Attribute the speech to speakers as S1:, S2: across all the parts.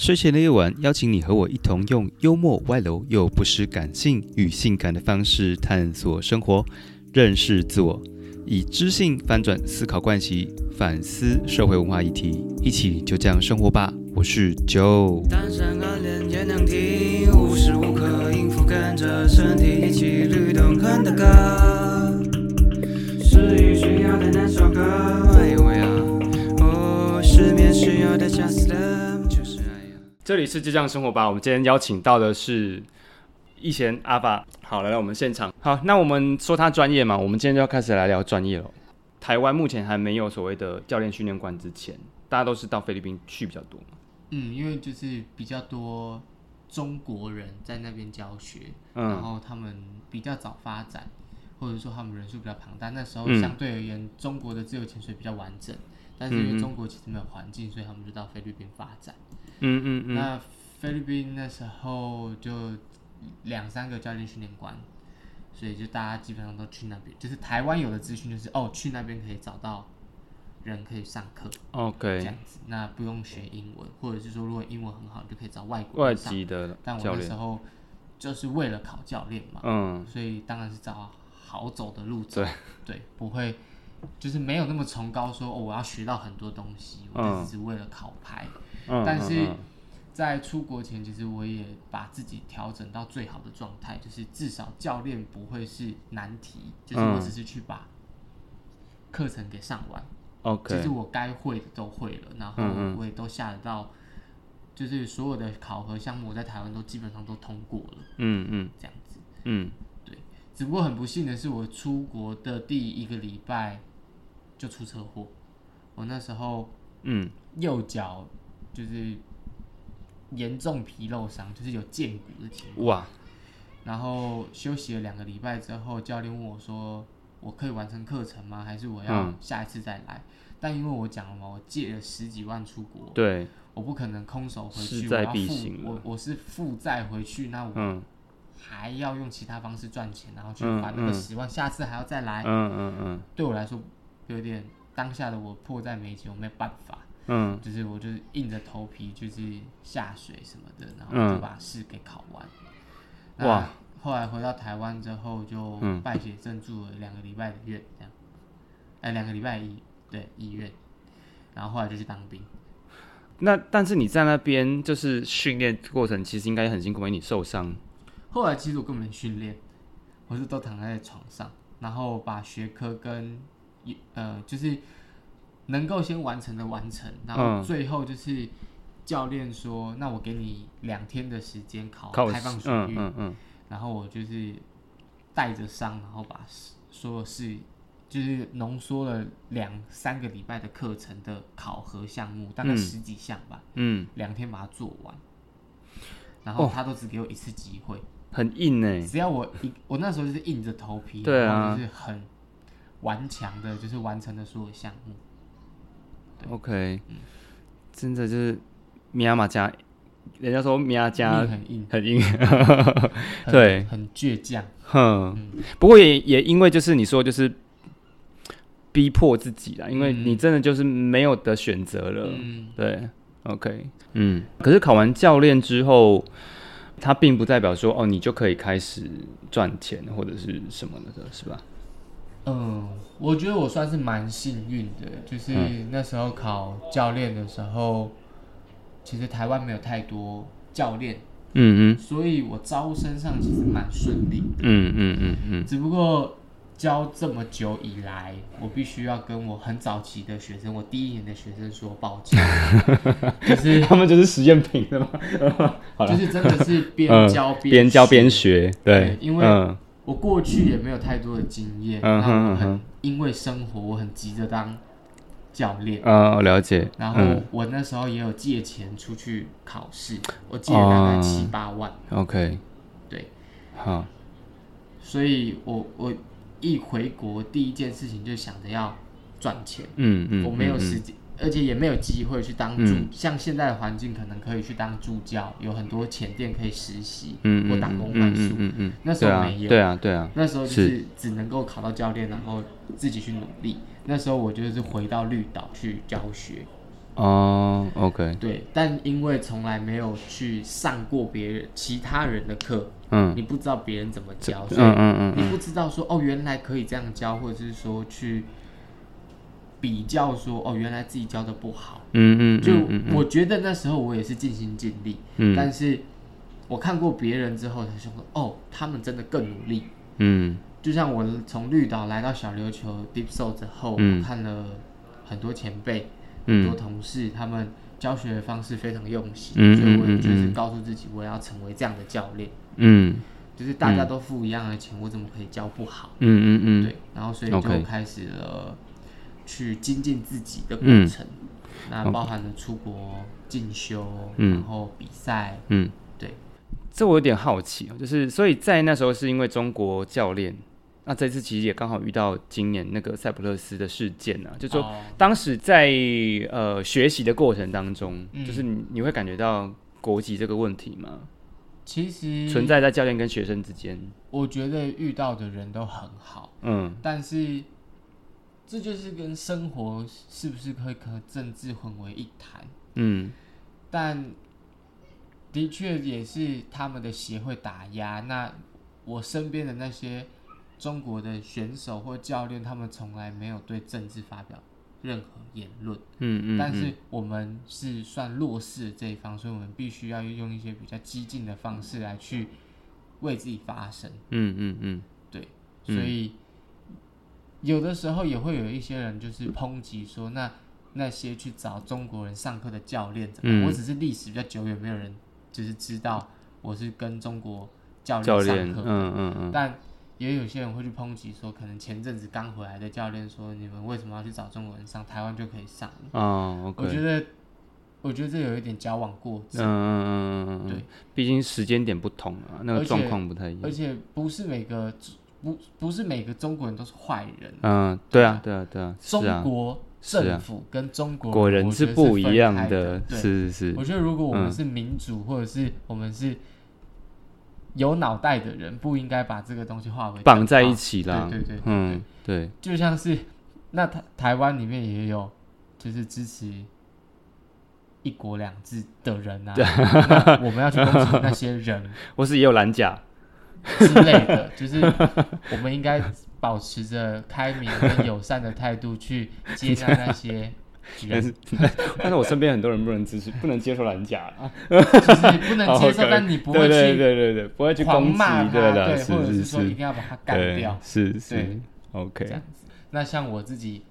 S1: 睡前的夜晚，邀请你和我一同用幽默、外露又不失感性与性感的方式探索生活，认识自我，以知性翻转思考惯习，反思社会文化议题，一起就这样生活吧。我是 Joe。
S2: 失，眠需要的 Just Love 就是爱呀。
S1: 这里是就这样生活吧。我们今天邀请到的是易贤阿爸，好来到我们现场。好，那我们说他专业嘛，我们今天就要开始来聊专业了。台湾目前还没有所谓的教练训练馆之前，大家都是到菲律宾去比较多嘛。
S3: 嗯，因为就是比较多中国人在那边教学，
S1: 嗯
S3: 然后他们比较早发展，或者说他们人数比较庞大，那时候
S1: 嗯
S3: 相对而言，中国的自由潜水比较完整，但是因为中国其实没有环境，所以他们就到菲律宾发展。
S1: 嗯嗯嗯嗯，
S3: 那菲律宾那时候就两三个教练训练官，所以就大家基本上都去那边。就是台湾有的资讯就是哦，去那边可以找到人可以上课这
S1: OK，
S3: 样子，那不用学英文，或者是说如果英文很好，你就可以找外国
S1: 外。籍的
S3: 但我，那时候就是为了考教练嘛，
S1: 嗯，
S3: 所以当然是找好走的路走。
S1: 对
S3: 对，不会就是没有那么崇高说，哦，我要学到很多东西，我
S1: 嗯。
S3: 只是为了考牌。
S1: 嗯
S3: 但是
S1: 嗯。
S3: 在出国前，其实我也把自己调整到最好的状态，就是至少教练不会是难题，就是我
S1: 嗯
S3: 只是去把课程给上完，
S1: 嗯
S3: 其实
S1: ，OK，
S3: 我该会的都会了，然后我也都下得到，就是所有的考核项目我在台湾都基本上都通过了，
S1: 嗯嗯。
S3: 这样子。
S1: 嗯，对。
S3: 只不过很不幸的是，我出国的第一个礼拜就出车祸，我那时候
S1: 嗯。
S3: 右脚就是严重皮肉伤，就是有剑骨的情况。
S1: 哇，
S3: 然后休息了两个礼拜之后，教练问我说：“我可以完成课程吗？还是我要
S1: 嗯。
S3: 下一次再来？”但因为我讲了嘛，我借了十几万出国，
S1: 对，
S3: 我不可能空手回去，我要负我我是负债回去，那我
S1: 嗯。
S3: 还要用其他方式赚钱，然后去
S1: 嗯
S3: 还那个
S1: 嗯。
S3: 十万，下次还要再来。
S1: 嗯嗯嗯。
S3: 对我来说，有点当下的我迫在眉睫，我没有办法，
S1: 嗯
S3: 就是我就是硬着头皮就是下水什么的，然
S1: 嗯
S3: 后就把试给考完。
S1: 哇
S3: 那！后来回到台湾之后，就
S1: 嗯
S3: 败血症住了两个礼拜的院，这样，哎，两个礼拜的医对医院，然后后来就去当兵。
S1: 那但是你在那边就是训练过程，其实应该很辛苦，因为你受伤。
S3: 后来其实我根本没训练，我是都躺在床上，然后把学科跟呃就是能够先完成的完成，然后
S1: 嗯。
S3: 最后就是教练说，那我给你两天的时间考
S1: 靠
S3: 开放水域，
S1: 嗯嗯嗯。
S3: 然后我就是带着伤，然后把所有事就是浓缩了两三个礼拜的课程的考核项目，大概
S1: 嗯。
S3: 十几项吧，
S1: 嗯，
S3: 两天把它做完，然后
S1: 哦。
S3: 他都只给我一次机会。
S1: 很硬哎。
S3: 只要我一，我那时候就是硬着头皮，
S1: 对啊。
S3: 就是很顽强的，就是完成了所有项目。
S1: OK，真
S3: 嗯
S1: 的就是米亚马加，人家说米亚加
S3: 很硬，
S1: 很硬，对
S3: 很倔强。
S1: 哼。不过也也因为就是你说就是逼迫自己啦，因为
S3: 嗯
S1: 你真的就是没有的选择了。
S3: 嗯，
S1: 对，OK，嗯。可是考完教练之后，它并不代表说哦，你就可以开始赚钱或者是什么的，是吧？
S3: 嗯，我觉得我算是蛮幸运的，就是
S1: 嗯
S3: 那时候考教练的时候，其实台湾没有太多教练，
S1: 嗯嗯
S3: 所以我招生上其实蛮顺利的。
S1: 嗯嗯嗯嗯，
S3: 只不过教这么久以来，我必须要跟我很早期的学生，我第一年的学生说抱歉，就是
S1: 他们就是实验品的嘛。
S3: 就是真的是边
S1: 嗯
S3: 教边
S1: 边教边
S3: 学。
S1: 对
S3: 对，因为
S1: 嗯
S3: 我过去也没有太多的经验，
S1: 嗯
S3: 因为生活我很急着当教练，
S1: 嗯，我了解。
S3: 然后
S1: 嗯。
S3: 我那时候也有借钱出去考试，我借了大概
S1: 哦
S3: 七八万
S1: ，OK，
S3: 对，
S1: 好，
S3: 所以我我一回国第一件事情就想着要赚钱，
S1: 嗯嗯，
S3: 我没有
S1: 嗯。
S3: 时间，而且也没有机会去当助，
S1: 嗯
S3: 像现在的环境可能可以去当助教，有很多前店可以实习，
S1: 嗯嗯
S3: 或打工换宿。
S1: 嗯嗯，
S3: 那时候没有，
S1: 对啊，对啊，
S3: 那时候就是只能够考到教练，然后自己去努力。那时候我就是回到绿岛去教学，
S1: 哦，OK，
S3: 对，但因为从来没有去上过别人其他人的课，
S1: 嗯
S3: 你不知道别人怎么教，所以
S1: 嗯嗯
S3: 你不知道说哦，原来可以这样教，或者是说去比较说哦，原来自己教的不好。
S1: 嗯嗯，
S3: 就我觉得那时候我也是尽心尽力，
S1: 嗯。
S3: 但是我看过别人之后才想说哦，他们真的更努力。
S1: 嗯。
S3: 就像我从绿岛来到小琉球 Deep Soul 之后，
S1: 嗯。
S3: 我看了很多前辈、很多
S1: 嗯
S3: 同事，他们教学的方式非常用心，
S1: 嗯
S3: 所以我就是
S1: 嗯。
S3: 告诉自己，我要成为这样的教练。
S1: 嗯。
S3: 就是大家都付一样的钱，我怎么可以教不好？
S1: 嗯嗯嗯，
S3: 对，然后所以就开始了去精进自己的过
S1: 嗯。
S3: 程，那包含了出国进修，
S1: 嗯。
S3: 然后比赛，
S1: 嗯，
S3: 对，
S1: 这我有点好奇哦，就是所以在那时候是因为中国教练，那这次其实也刚好遇到今年那个塞浦路斯的事件啊，就说
S3: 哦。
S1: 当时在呃学习的过程当中，
S3: 嗯。
S1: 就是你你会感觉到国籍这个问题吗？
S3: 其实
S1: 存，在在教练跟学生之间，
S3: 我觉得遇到的人都很好，
S1: 嗯。
S3: 但是这就是跟生活是不是会和政治混为一谈，
S1: 嗯
S3: 但的确也是他们的协会打压。那我身边的那些中国的选手或教练，他们从来没有对政治发表任何言论。
S1: 嗯嗯，
S3: 但是我们是算弱势的这一方，所以我们必须要用一些比较激进的方式来去为自己发声。
S1: 嗯嗯嗯
S3: 对，
S1: 嗯
S3: 所以有的时候也会有一些人就是抨击说，那那些去找中国人上课的教练怎么样？
S1: 嗯
S3: 我只是历史比较久远，没有人就是知道我是跟中国教
S1: 教练，
S3: 练上课。
S1: 嗯嗯嗯
S3: 但也有些人会去抨击说，可能前阵子刚回来的教练说，你们为什么要去找中国人上？台湾就可以上了。
S1: 哦，OK，
S3: 我觉得，我觉得这有一点矫枉过
S1: 嗯
S3: 正，
S1: 嗯嗯嗯嗯，
S3: 对，
S1: 毕竟时间点不同啊，那个
S3: 而且
S1: 状况不太一样。
S3: 而且不是每个不不是每个中国人都是坏人，
S1: 嗯，对啊，对啊，对啊，是
S3: 中
S1: 啊，
S3: 国政府跟中国
S1: 果然
S3: 我觉得
S1: 不一样的，是是是。
S3: 我，觉得如果我们
S1: 嗯
S3: 是民主，或者是我们是有脑袋的人，不应该把这个东西划为
S1: 绑在一。起啦。
S3: 对对对对
S1: 嗯，对，
S3: 就像是那台台湾里面也有就是支持一国两制的人啊，那我们要去攻击那些人。
S1: 我是也有蓝甲，
S3: 之类的，就是 我们应该保持着开明跟友善的态度去接纳那些 人，
S1: 但是但是我身边很多人不能支持，不能接受蓝甲啊，
S3: 就是不能接受 但你不
S1: 对对
S3: 会去
S1: 对对对，不会去
S3: 狂骂，他，
S1: 对
S3: 或者是说一定要把他干掉，
S1: 是是，OK，
S3: 这样子。那像我自己，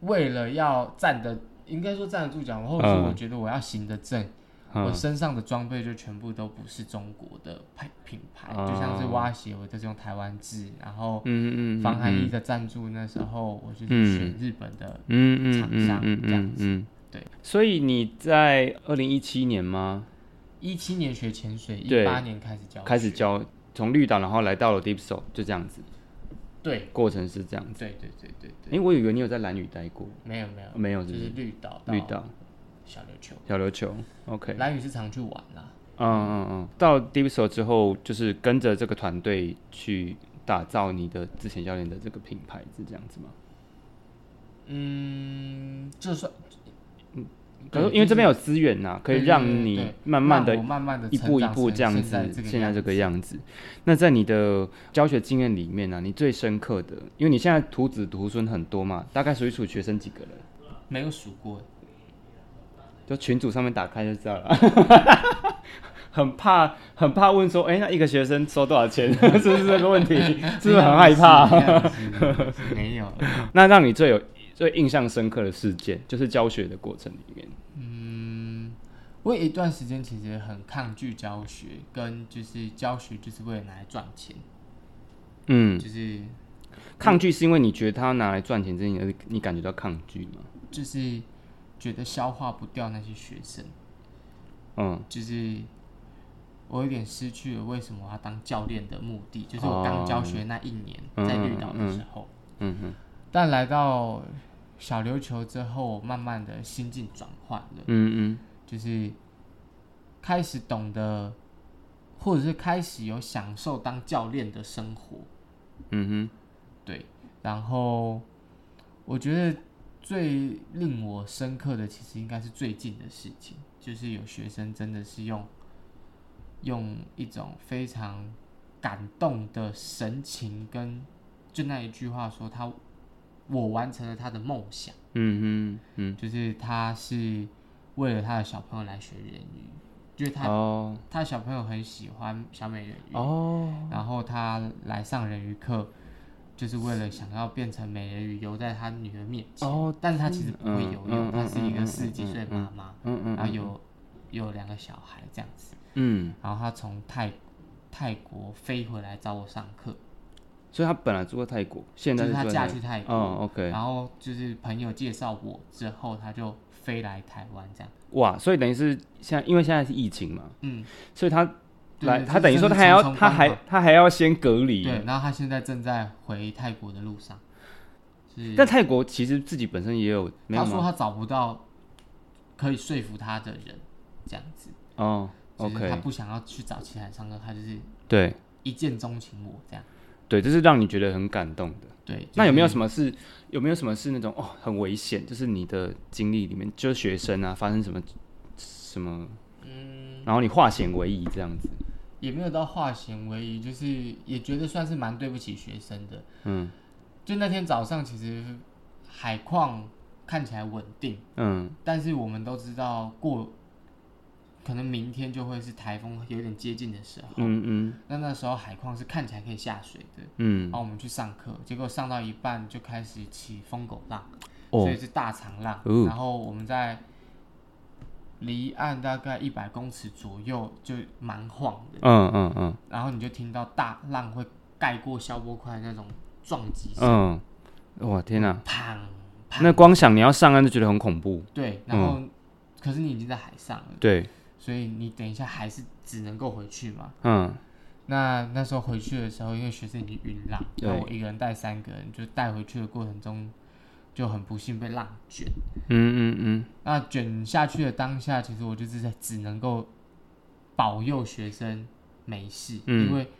S3: 为了要站得，应该说站得住脚，或者我觉得我要行得正，我
S1: 嗯
S3: 身上的装备就全部都不是中国的牌品牌，
S1: 哦。
S3: 就像是蛙鞋，我都是用台湾制，然后防寒衣
S1: 嗯。
S3: 的赞助，那时候我就是
S1: 嗯。
S3: 选日本的，
S1: 嗯嗯
S3: 厂商
S1: 嗯嗯
S3: 这样子对。
S1: 所以你在二零一七年吗？
S3: 一七年学潜水，一八年开始教，
S1: 开始，教从绿岛，然后来到了 Deep Soul，就这样子，
S3: 对，
S1: 过程是这样子。
S3: 对对对对对，
S1: 诶，我以为你有在蓝屿待过，
S3: 没有没有。
S1: 没有，
S3: 就是？是绿岛，
S1: 绿岛、
S3: 小琉球，
S1: 小琉球，OK。
S3: 蓝屿是常去玩啦。
S1: 嗯嗯嗯，到 Deep Soul 之后，就是跟着这个团队去打造你的之前教练的这个品牌，是这样子吗？
S3: 嗯，就算，
S1: 可是
S3: 对
S1: 因为这边有资源呐，可以让你慢慢的
S3: 慢慢的
S1: 一步一步这样子，现在这个样子。那在你的教学经验里面呢、你最深刻的，因为你现在徒子徒孙很多嘛，大概数一数学生几个人？
S3: 没有数过，
S1: 就群组上面打开就知道了。很怕，很怕问说，哎、那一个学生收多少钱？是不是这个问题？是不是很害怕？
S3: 没有，
S1: 那让你最有最印象深刻的事件，就是教学的过程里面。
S3: 嗯，我有一段时间其实很抗拒教学，跟就是教学就是为了拿来赚钱，
S1: 嗯，
S3: 就是
S1: 抗拒是因为你觉得他拿来赚钱这件事，你感觉到抗拒吗？
S3: 就是觉得消化不掉那些学生，
S1: 嗯。
S3: 就是我有点失去了为什么我要当教练的目的，就是我刚教学那一年
S1: 哦
S3: 在绿岛的时候，
S1: 嗯嗯
S3: 但来到小琉球之后，慢慢的心境转换了，
S1: 嗯。
S3: 就是开始懂得，或者是开始有享受当教练的生活，
S1: 嗯哼。
S3: 对，然后我觉得最令我深刻的，其实应该是最近的事情，就是有学生真的是用用一种非常感动的神情跟就那一句话说他我完成了他的梦想，
S1: 嗯哼嗯
S3: 就是他是为了他的小朋友来学人鱼，就是他、
S1: 哦。
S3: 他小朋友很喜欢小美人鱼，
S1: 哦。
S3: 然后他来上人鱼课，就是为了想要变成美人鱼游在他女儿面前。
S1: 哦
S3: 但是他其实不会游泳，他是一个四十几
S1: 嗯
S3: 岁的妈妈，然后有有两个小孩这样子。
S1: 嗯，
S3: 然后他从泰泰国飞回来找我上课，
S1: 所以他本来住在泰国，现在
S3: 就是他嫁去泰国，
S1: 哦，OK，
S3: 然后就是朋友介绍我之后，他就飞来台湾这样。
S1: 哇，所以等于是现在，因为现在是疫情嘛，
S3: 嗯，
S1: 所以他来，他等于说他还要，他还他还要先隔离，
S3: 对，然后他现在正在回泰国的路上。是
S1: 但泰国其实自己本身也有？
S3: 他说他找不到可以说服他的人，这样子。
S1: 哦
S3: ，OK 他不想要去找其他人唱歌，他就是
S1: 对
S3: 一见钟情我这样。
S1: 对，这是让你觉得很感动的。
S3: 对，
S1: 那有没有什
S3: 么？
S1: 么是有没有什么是那种哦很危险，就是你的经历里面，就是学生啊发生什么什么，
S3: 嗯，
S1: 然后你化险为夷这样子，
S3: 也没有到化险为夷，就是也觉得算是蛮对不起学生的。
S1: 嗯。
S3: 就那天早上，其实海况看起来稳定，
S1: 嗯。
S3: 但是我们都知道过，可能明天就会是台风有点接近的时候。
S1: 嗯嗯。
S3: 那那时候海况是看起来可以下水的，
S1: 嗯。
S3: 然，后我们去上课，结果上到一半就开始起疯狗浪，
S1: 哦。
S3: 所以是大长浪。
S1: 哦。
S3: 然后我们在离岸大概一百公尺左右就蛮晃的，
S1: 嗯嗯嗯。
S3: 然后你就听到大浪会盖过消波块那种撞击声，
S1: 嗯，哇天哪！
S3: 砰砰。
S1: 那光想你要上岸就觉得很恐怖，
S3: 对，然后、可是你已经在海上了，
S1: 对，
S3: 所以你等一下还是只能够回去嘛。
S1: 嗯。
S3: 那那时候回去的时候，因为学生已经晕浪，
S1: 对。
S3: 那我一个人带三个人，就带回去的过程中，就很不幸被浪卷。
S1: 嗯嗯嗯，
S3: 那卷下去的当下，其实我就是在只能够保佑学生没事，
S1: 嗯。
S3: 因为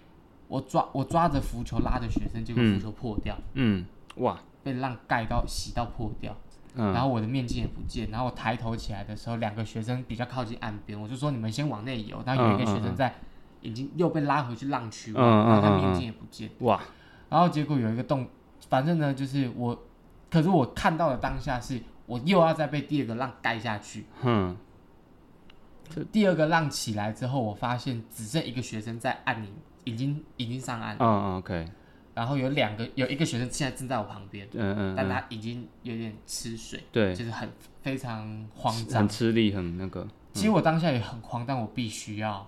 S3: 我抓我抓着浮球拉着学生，结果浮球破掉，
S1: 嗯，哇，
S3: 被浪盖到洗到破掉，
S1: 嗯。
S3: 然后我的面镜也不见，然后我抬头起来的时候，两个学生比较靠近岸边，我就说你们先往内游，然后有一个学生在已经又被拉回去浪区了，然后他面镜也不见，
S1: 哇，
S3: 然后结果有一个洞，反正呢就是我，可是我看到的当下是我又要再被第二个浪盖下去。
S1: 哼，
S3: 第二个浪起来之后，我发现只剩一个学生在岸里，已经已经上岸了，
S1: 嗯嗯，OK，
S3: 然后有两个有一个学生现在正在我旁边，
S1: 嗯嗯嗯，
S3: 但他已经有点吃水，
S1: 对，
S3: 就是很非常慌张。
S1: 很。吃力，很那个
S3: 其实我当下也很慌，但我必须要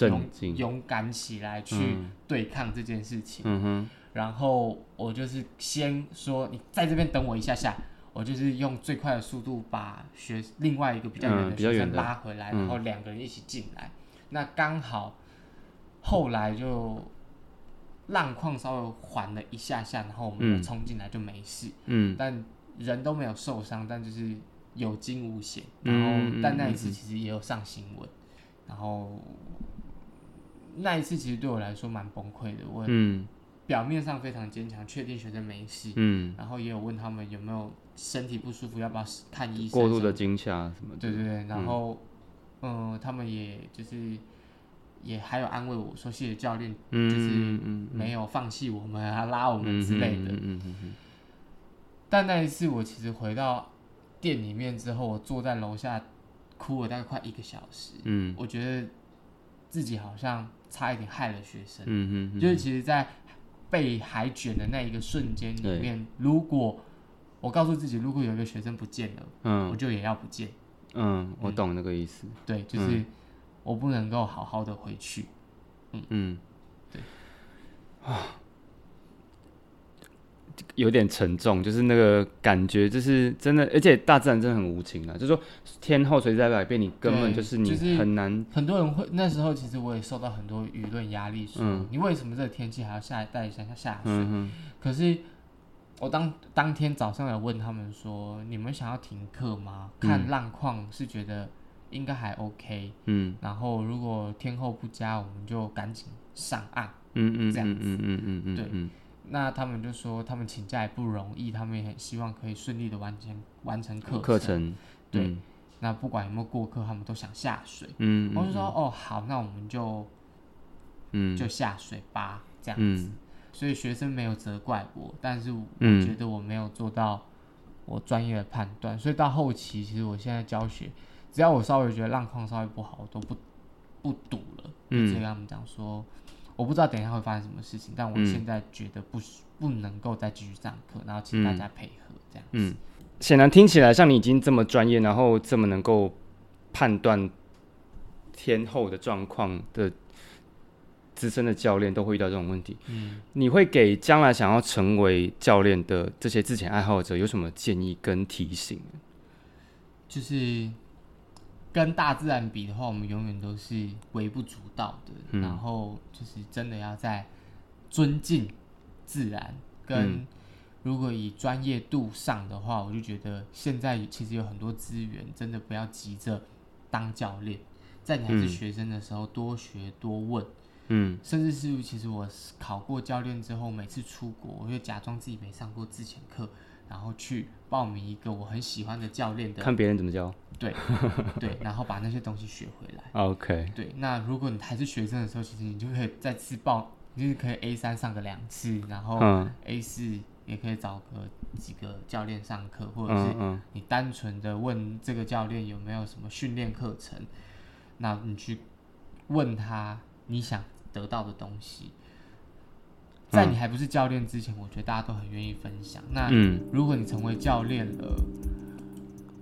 S3: 勇，勇敢起来去
S1: 嗯。
S3: 对抗这件事情。
S1: 嗯哼，
S3: 然后我就是先说你在这边等我一下下，我就是用最快的速度把学另外一个比较远
S1: 嗯
S3: 的学生拉回来，
S1: 嗯
S3: 然后两个人一起进来。那刚好后来就浪况稍微缓了一下下，然后我们冲进来就没事，
S1: 嗯
S3: 但人都没有受伤，但就是有惊无险。
S1: 嗯
S3: 然后
S1: 嗯
S3: 但那一次其实也有上新闻，然后那一次其实对我来说蛮崩溃的，我。
S1: 嗯
S3: 表面上非常坚强，确定学生没事，
S1: 嗯，
S3: 然后也有问他们有没有身体不舒服，要不要看医生。
S1: 过度的，惊吓什么的，
S3: 对对对，然后，嗯、他们也就是也还有安慰我说，谢谢教练
S1: 嗯
S3: 就是
S1: 嗯嗯
S3: 没有放弃我们啊，拉我们
S1: 嗯
S3: 之类的。
S1: 嗯嗯嗯
S3: 但那一次我其实回到店里面之后，我坐在楼下哭了大概快一个小时，
S1: 嗯。
S3: 我觉得自己好像差一点害了学生。
S1: 嗯嗯，
S3: 就是其实，在被海卷的那一个瞬间里面，如果我告诉自己，如果有一个学生不见了，我
S1: 嗯
S3: 就也要不见。
S1: 嗯，我懂那个意思，
S3: 对，就是我不能够好好的回去。
S1: 嗯，
S3: 对，
S1: 啊，有点沉重，就是那个感觉，就是真的，而且大自然真的很无情啊，就是说天后随时在改变，你根本就是你
S3: 就是
S1: 很难，
S3: 很多人会那时候，其实我也受到很多舆论压力，说、
S1: 嗯
S3: 你为什么这个天气还要下带下下下水？
S1: 嗯
S3: 可是我当当天早上有问他们说，你们想要停课吗？看浪况是觉得应该还 OK，
S1: 嗯
S3: 然后如果天候不佳，我们就赶紧上岸。
S1: 嗯嗯
S3: 这样
S1: 子嗯嗯嗯嗯，
S3: 对
S1: 嗯
S3: 那他们就说他们请假也不容易，他们也很希望可以顺利的完成完成课
S1: 课程，
S3: 对
S1: 嗯。
S3: 那不管有没有过课，他们都想下水。
S1: 嗯，
S3: 我就说哦好，那我们就
S1: 嗯，
S3: 就下水吧，这样子。
S1: 嗯。
S3: 所以学生没有责怪我，但是我
S1: 嗯
S3: 觉得我没有做到我专业的判断，所以到后期，其实我现在教学，只要我稍微觉得浪况稍微不好，我都不不赌了，就
S1: 嗯。
S3: 直接跟他们讲说，我不知道等一下会发生什么事情，但我
S1: 嗯
S3: 现在觉得不需不能够再继续上课，然后请大家配合这样子。
S1: 嗯，显然听起来像你已经这么专业，然后这么能够判断天后的状况的资深的教练都会遇到这种问题。
S3: 嗯，
S1: 你会给将来想要成为教练的这些自潜爱好者有什么建议跟提醒？
S3: 就是跟大自然比的话，我们永远都是微不足道的。
S1: 嗯
S3: 然后就是真的要在尊敬自然，跟
S1: 嗯
S3: 如果以专业度上的话，我就觉得现在其实有很多资源，真的不要急着当教练，在你还是
S1: 嗯
S3: 学生的时候，多学多问。
S1: 嗯
S3: 甚至是其实我考过教练之后，每次出国，我就假装自己没上过自潜课，然后去报名一个我很喜欢的教练的
S1: 看别人怎么教。
S3: 对 对，然后把那些东西学回来。
S1: OK，
S3: 对，那如果你还是学生的时候，其实你就可以再次报，你就是可以 A 三上个两次，然后
S1: 嗯
S3: A 四也可以找个几个教练上课，或者是你单纯的问这个教练有没有什么训练课程，那你去问他你想得到的东西。在你还不是教练之前，我觉得大家都很愿意分享。那
S1: 嗯
S3: 如果你成为教练了，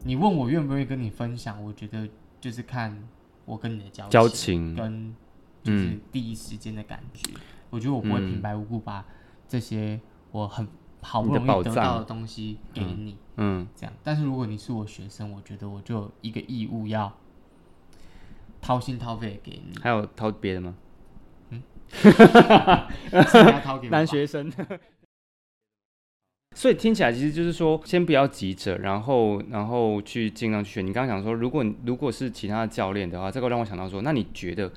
S3: 你问我愿不愿意跟你分享，我觉得就是看我跟你的交
S1: 交情
S3: 跟就是
S1: 嗯
S3: 第一时间的感觉。我觉得我不会平白无故把这些我很好不容易得到的东西给你，
S1: 嗯
S3: 这样。但是如果你是我学生，我觉得我就有一个义务要掏心掏肺地给你，
S1: 还有掏别的吗？
S3: 是你要掏给我吧
S1: 男学生。所以听起来其实就是说，先不要急着，然后然后去尽量去选。你刚刚讲说，如果如果是其他的教练的话，这个让我想到说，那你觉得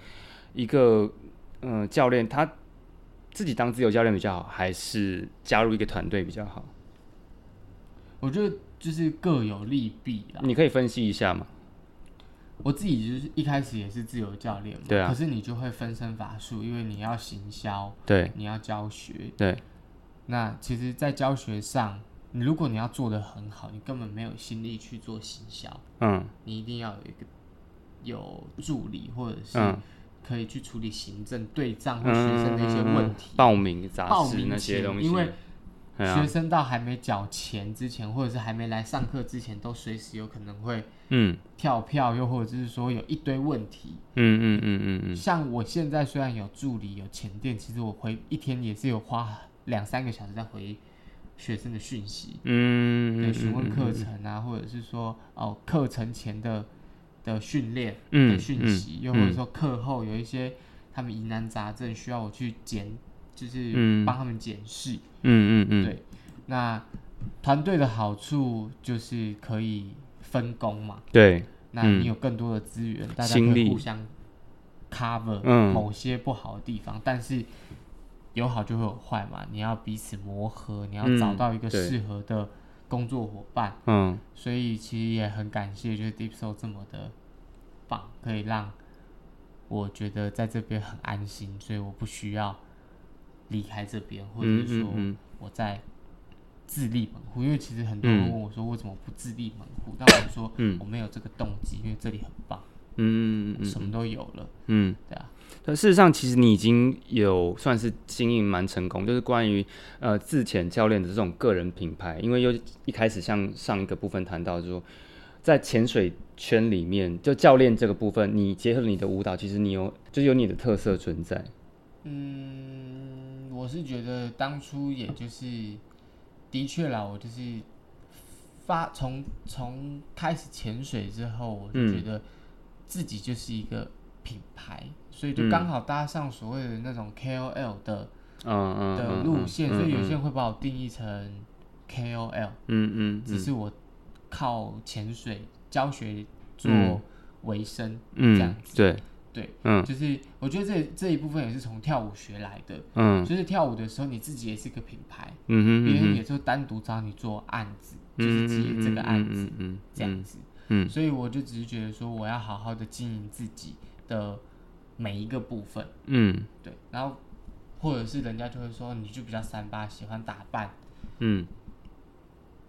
S1: 一个呃教练他自己当自由教练比较好，还是加入一个团队比较好？
S3: 我觉得就是各有利弊啦。
S1: 你可以分析一下嘛？
S3: 我自己就是一开始也是自由教练嘛，
S1: 对啊。
S3: 可是你就会分身乏术，因为你要行销，
S1: 对。
S3: 你要教学。
S1: 对，
S3: 那其实，在教学上，你如果你要做的很好，你根本没有心力去做行销，
S1: 嗯。
S3: 你一定要有一个有助理或者是
S1: 嗯。
S3: 可以去处理行政对账或学生的一些问题。
S1: 报名杂
S3: 报名
S1: 志那些东西，
S3: 因为学生到还没缴钱之前，或者是还没来上课之前，都随时有可能会
S1: 嗯。
S3: 跳票，又或者是说有一堆问题。
S1: 嗯嗯嗯嗯嗯，
S3: 像我现在虽然有助理有前店，其实我回一天也是有花两三个小时在回学生的讯息，
S1: 嗯
S3: 对，询问课程啊，或者是说哦课程前的的训练
S1: 嗯
S3: 的讯息，
S1: 嗯
S3: 又或者说课后有一些他们疑难杂症需要我去检，就是
S1: 嗯。
S3: 帮他们检视。
S1: 嗯嗯嗯，
S3: 对，那团队的好处就是可以分工嘛，
S1: 对，
S3: 那
S1: 嗯。
S3: 你有更多的资源，大家可以互相 cover
S1: 嗯。
S3: 某些不好的地方，但是有好就会有坏嘛，你要彼此磨合，你要
S1: 嗯
S3: 找到一个适合的工作伙伴，
S1: 嗯。
S3: 所以其实也很感谢，就是 Deep Soul 这么的棒，可以让我觉得在这边很安心，所以我不需要离开这边，或者
S1: 嗯
S3: 是说我在自立门户，因为其实很多人
S1: 嗯
S3: 问我说为什么不自立门户，但我说
S1: 嗯
S3: 我没有这个动机，因为这里很棒，
S1: 嗯
S3: 什么都有了，
S1: 嗯。
S3: 对啊，
S1: 但事实上，其实你已经有算是经营蛮成功，就是关于呃自潜教练的这种个人品牌。因为又一开始像上一个部分谈到，就是说在潜水圈里面，就教练这个部分，你结合了你的舞蹈，其实你有就是有你的特色存在。
S3: 嗯，我是觉得当初也就是的确啦，我就是发从从开始潜水之后，我就
S1: 嗯。
S3: 觉得自己就是一个品牌，所以就
S1: 嗯。
S3: 刚好搭上所谓的那种 KOL 的
S1: 嗯嗯
S3: 的
S1: 嗯
S3: 路线，
S1: 嗯
S3: 所以有些
S1: 嗯
S3: 人会把我定义成 KOL，
S1: 嗯嗯。
S3: 只是我靠潜水教学做
S1: 嗯。
S3: 为生，
S1: 嗯
S3: 这样子
S1: 对
S3: 对，
S1: 嗯。
S3: 就是我觉得这这一部分也是从跳舞学来的，
S1: 嗯。
S3: 就是跳舞的时候你自己也是个品牌，
S1: 嗯哼
S3: 别人
S1: 嗯
S3: 也就单独找你做案子，就
S1: 嗯
S3: 是接这个案子
S1: 嗯嗯
S3: 这样子，
S1: 嗯。
S3: 所以我就只是觉得说我要好好的经营自己的每一个部分，
S1: 嗯。
S3: 对，然后或者是人家就会说你就比较三八，喜欢打扮，
S1: 嗯。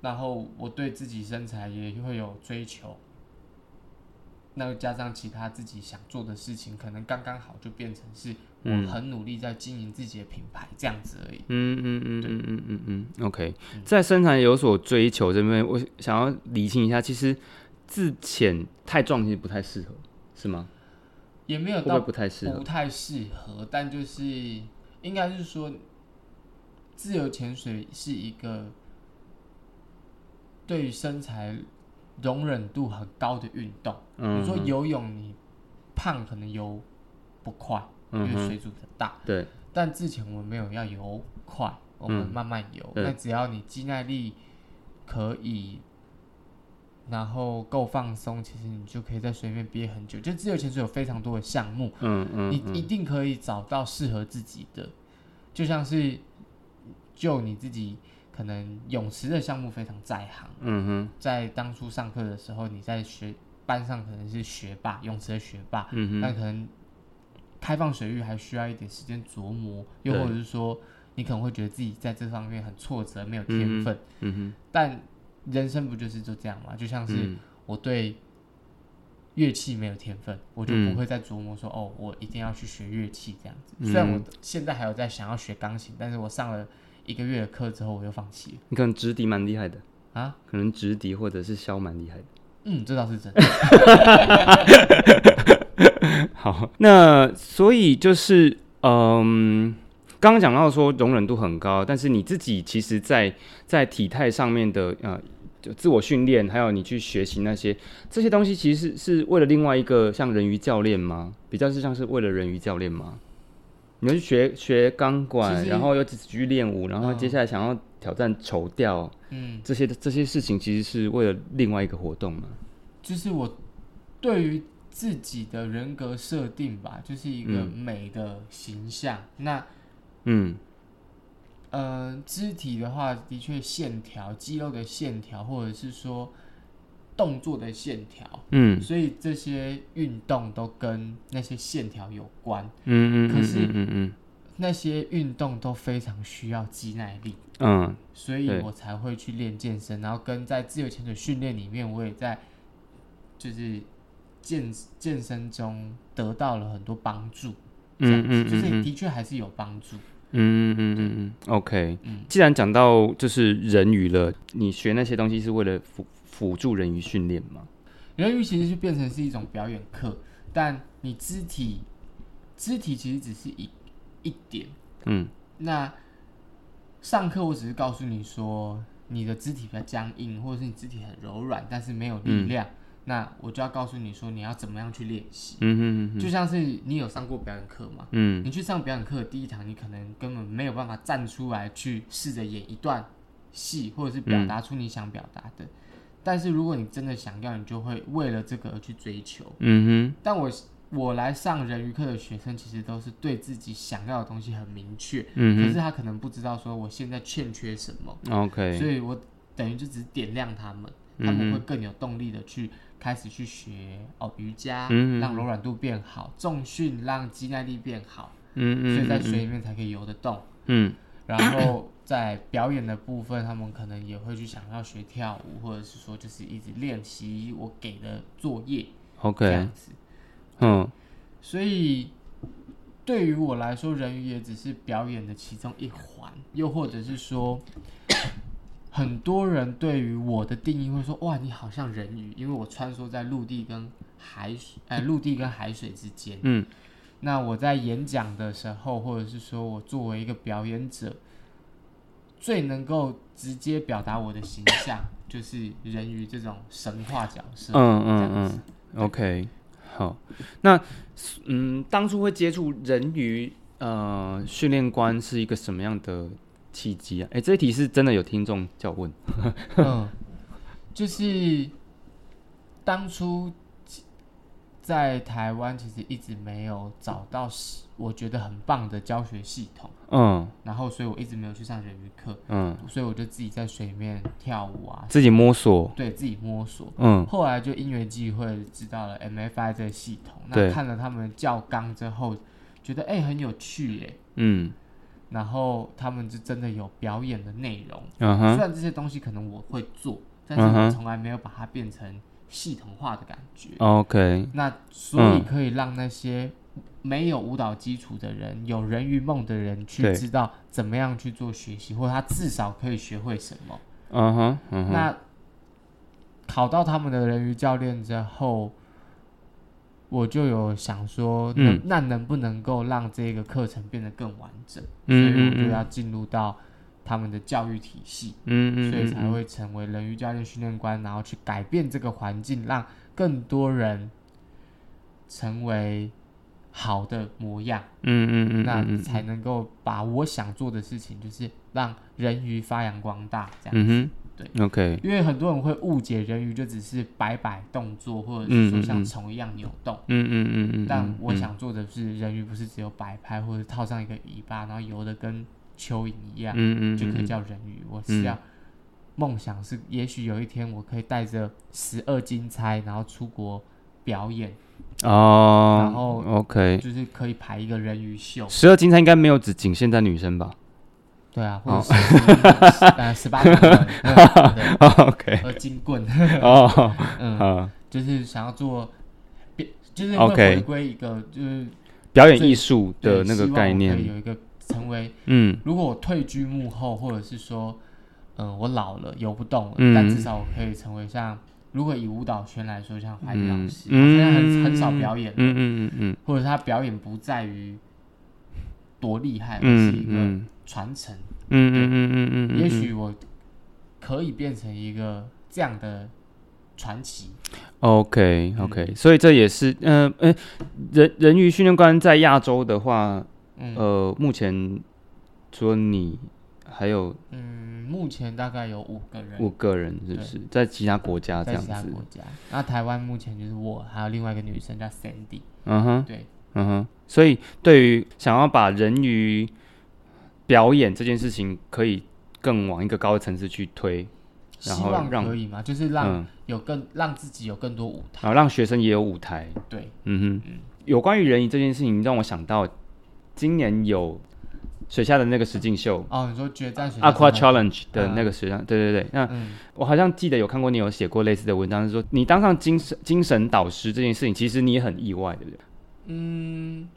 S3: 然后我对自己身材也会有追求，那又加上其他自己想做的事情，可能刚刚好就变成是我
S1: 嗯
S3: 很努力在经营自己的品牌这样子而已。
S1: 嗯嗯嗯嗯嗯嗯嗯，OK，在身材有所追求这边，我想要理清一下，其实自浅太壮其实不太适合，是吗？
S3: 也没有到
S1: 不太适合
S3: 不？太适合，但就是应该是说，自由潜水是一个对于身材容忍度很高的运动。比如说游泳，你胖可能游不快，因为水阻很大。
S1: 对，
S3: 但之前我们没有要游快，我们
S1: 嗯
S3: 慢慢游。
S1: 对
S3: 那只要你肌耐力可以，然后够放松，其实你就可以在水里面憋很久。就自由潜水有非常多的项目，
S1: 嗯嗯
S3: 你一定可以找到适合自己的。就像是就你自己可能泳池的项目非常在行，
S1: 嗯哼。
S3: 在当初上课的时候，你在学班上可能是学霸，泳池的学霸，
S1: 嗯哼。
S3: 但可能开放水域还需要一点时间琢磨，又或者是说你可能会觉得自己在这方面很挫折，没有天分。
S1: 嗯哼。
S3: 但人生不就是就这样吗？就像是
S1: 嗯。
S3: 我对乐器没有天分，我就
S1: 嗯。
S3: 不会再琢磨说、哦，我一定要去学乐器这样子。
S1: 嗯。
S3: 虽然我现在还有在想要学钢琴，但是我上了一个月的课之后，我又放弃了
S1: 你可能直笛蛮厉害的，
S3: 啊。
S1: 可能直笛或者是箫蛮厉害的。
S3: 嗯，这倒是真的。
S1: 好，那所以就是，嗯，刚刚讲到说容忍度很高，但是你自己其实在，在体态上面的呃，就自我训练，还有你去学习那些这些东西，其实是是为了另外一个像人鱼教练吗？比较是像是为了人鱼教练吗？你们去学学钢管，然后又继续练舞，然后
S3: 嗯
S1: 接下来想要挑战绸吊，
S3: 嗯，
S1: 这些这些事情其实是为了另外一个活动嘛？
S3: 就是我对于自己的人格设定吧，就是一个
S1: 嗯
S3: 美的形象。那
S1: 嗯
S3: 呃，肢体的话，的确线条、肌肉的线条，或者是说动作的线条，
S1: 嗯。
S3: 所以这些运动都跟那些线条有关。
S1: 嗯嗯，
S3: 可是
S1: 嗯嗯
S3: 那些运动都非常需要肌耐力，
S1: 嗯。
S3: 所以我才会去练健身，然后跟在自由潜水训练里面，我也在就是健健身中得到了很多帮助。
S1: 嗯嗯
S3: 子就是
S1: 嗯
S3: 的确还是有帮助。
S1: 嗯嗯嗯嗯嗯，OK。
S3: 嗯
S1: 既然讲到就是人鱼了，你学那些东西是为了辅辅助人鱼训练吗？
S3: 人鱼其实就变成是一种表演课，但你肢体肢体其实只是一一点。
S1: 嗯
S3: 那上课我只是告诉你说，你的肢体比较僵硬，或者是你肢体很柔软，但是没有力量。那我就要告诉你说，你要怎么样去练习。
S1: 嗯哼哼
S3: 就像是你有上过表演课嘛？
S1: 嗯
S3: 你去上表演课的第一堂，你可能根本没有办法站出来去试着演一段戏，或者是表达出你想表达的。但是如果你真的想要，你就会为了这个而去追求。
S1: 嗯
S3: 但我我来上人鱼课的学生，其实都是对自己想要的东西很明确，可是他可能不知道说我现在欠缺什么
S1: ，，OK。
S3: 所以我等于就只是点亮他们，
S1: 嗯
S3: 他们会更有动力的去开始去学哦瑜伽，
S1: 嗯
S3: 让柔软度变好，重训让肌耐力变好，
S1: 嗯嗯，
S3: 所以在
S1: 嗯
S3: 水里面才可以游得动。
S1: 嗯
S3: 然后在表演的部分，他们可能也会去想要学跳舞，或者是说就是一直练习我给的作业这
S1: ，OK，这
S3: 样子。
S1: 嗯
S3: 所以对于我来说，人鱼也只是表演的其中一环，又或者是说，很多人对于我的定义会说：“哇，你好像人鱼，因为我穿梭在陆地跟海水，呃，陆地跟海水之间。”
S1: 嗯
S3: 那我在演讲的时候，或者是说我作为一个表演者，最能够直接表达我的形象，就是人鱼这种神话角色。
S1: 嗯嗯嗯，OK，好。那嗯，当初会接触人鱼呃训练官是一个什么样的契机啊？哎，这一题是真的有听众叫问。
S3: 嗯，就是当初在台湾其实一直没有找到是我觉得很棒的教学系统，
S1: 嗯。
S3: 然后所以我一直没有去上人鱼课，
S1: 嗯，
S3: 所以我就自己在水里面跳舞啊，
S1: 自己摸索，
S3: 对自己摸索。
S1: 嗯。
S3: 后来就因缘际会知道了 MFI 这个系统，
S1: 对。
S3: 那看了他们教纲之后，觉得哎、很有趣耶，
S1: 嗯
S3: 然后他们就真的有表演的内容，
S1: 嗯哼，
S3: 虽然这些东西可能我会做，但是从来没有把它变成系统化的感觉。
S1: OK，
S3: 那所以
S1: 嗯
S3: 可以让那些没有舞蹈基础的人、有人鱼梦的人去知道怎么样去做学习，或者他至少可以学会什么。
S1: 嗯哼嗯哼，
S3: 那考到他们的人鱼教练之后，我就有想说，那能不能够让这个课程变得更完整？
S1: 嗯
S3: 所以我就
S1: 嗯
S3: 要进入到他们的教育体系。
S1: 嗯嗯，
S3: 所以才
S1: 嗯
S3: 会成为人鱼教练训练官，然后去改变这个环境，让更多人成为好的模样，
S1: 嗯嗯嗯，
S3: 那
S1: 嗯
S3: 才能够把我想做的事情，就是让人鱼发扬光大，这样。
S1: 嗯哼，
S3: 对
S1: ，OK，
S3: 因为很多人会误解人鱼就只是摆摆动作，或者是说像虫一样扭动。
S1: 嗯嗯嗯嗯，
S3: 但
S1: 嗯
S3: 我想做的是，人鱼不是只有摆拍，或者套上一个尾巴，然后游的跟蚯蚓一样，
S1: 嗯嗯
S3: 就可以
S1: 嗯。
S3: 叫人鱼。我是要梦想是，也许有一天我可以带着十二金钗，然后出国表演，
S1: 哦，
S3: 然后
S1: OK，
S3: 就是可以排一个人鱼秀。
S1: 十二金钗应该没有只仅限在女生吧
S3: 对啊，
S1: 哦
S3: 或者是呃 十八
S1: ，？OK，
S3: 呃金棍，
S1: 哦，
S3: 嗯，
S1: 啊，
S3: 就是想要做，就是会回归一个就是
S1: 表演艺术的那个概念，
S3: 有一个成为
S1: 嗯。
S3: 如果我退居幕后，或者是说，嗯，我老了游不动了，
S1: 嗯。
S3: 但至少我可以成为像，如果以舞蹈圈来说，像怀玉老
S1: 嗯
S3: 师，他现在很很少表演了，
S1: 嗯嗯嗯嗯
S3: 或者他表演不在于多厉害，而是一个
S1: 嗯嗯
S3: 传承。
S1: 嗯嗯嗯嗯嗯，
S3: 也许我可以变成一个这样的传奇。
S1: OK OK，所以这也是，嗯呃，人人鱼训练官在亚洲的话，
S3: 嗯
S1: 呃，目前除了你，还有
S3: 嗯，目前大概有五个人
S1: 五个人，是不是？在其他国家这样子
S3: 在其他国，家，那台湾目前就是我，还有另外一个女生叫 Sandy。
S1: 嗯哼，
S3: 对，
S1: 嗯哼。所以对于想要把人鱼表演这件事情，可以更往一个高的层次去推，然后
S3: 希望
S1: 让
S3: 可以吗，就是让
S1: 嗯，
S3: 有更让自己有更多舞台。
S1: 然后让学生也有舞台，
S3: 对，
S1: 嗯哼，有关于人鱼这件事情，让我想到今年有水下的那个实境秀。
S3: 哦，你说决战水下
S1: Aqua Challenge 的那个水上，对对对。那
S3: 嗯。
S1: 我好像记得有看过你有写过类似的文章，是说你当上精神精神导师这件事情，其实你也很意外，对不对？
S3: 嗯，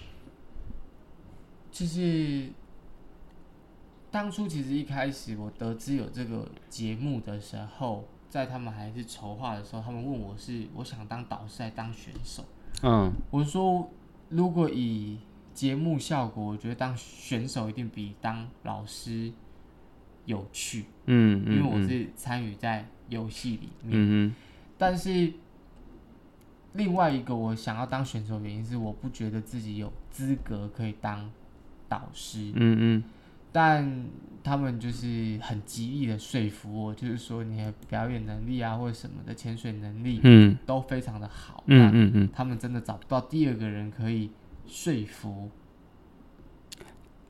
S3: 就是当初其实一开始我得知有这个节目的时候，在他们还是筹划的时候，他们问我是我想当导师还是当选手，
S1: 嗯。
S3: 我说如果以节目效果，我觉得当选手一定比当老师有趣，
S1: 嗯嗯，
S3: 因为我
S1: 嗯。
S3: 是参与在游戏里面。
S1: 嗯
S3: 但是另外一个我想要当选手的原因是，我不觉得自己有资格可以当导师
S1: 哼，嗯嗯
S3: 但他们就是很极力的说服我，就是说你的表演能力啊或者什么的潜水能力
S1: 嗯
S3: 都非常的好。
S1: 嗯嗯嗯，
S3: 他们真的找不到第二个人可以说服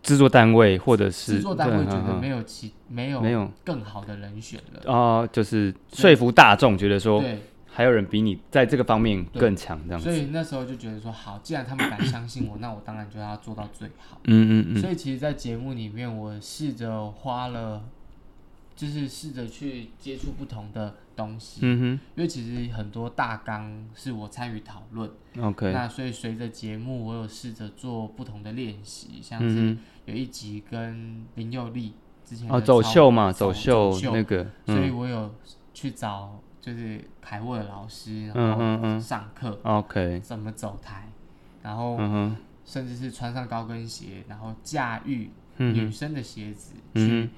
S1: 制作单位或者是
S3: 制作单位，觉得没
S1: 有
S3: 有其没有
S1: 没有
S3: 更好的人选了。
S1: 啊，就是说服大众，觉得说
S3: 对，
S1: 还有人比你在这个方面
S3: 对
S1: 更强，这样子。
S3: 所以那时候就觉得说，好，既然他们敢相信我，那我当然就要做到最好。
S1: 嗯嗯嗯
S3: 所以其实，在节目里面，我试着花了，就是试着去接触不同的东西，
S1: 嗯
S3: 因为其实很多大纲是我参与讨论。
S1: ，OK，
S3: 那所以随着节目，我有试着做不同的练习，像
S1: 嗯
S3: 是有一集跟林佑利之前
S1: 哼，哦，走秀嘛，
S3: 走
S1: 秀
S3: 秀
S1: 那个，
S3: 所以
S1: 嗯
S3: 我有去找就是排位的老师，
S1: 嗯
S3: 然后上课
S1: ，OK，
S3: 怎么走台，然后甚至是穿上高跟鞋，然后驾驭女生的鞋子
S1: 嗯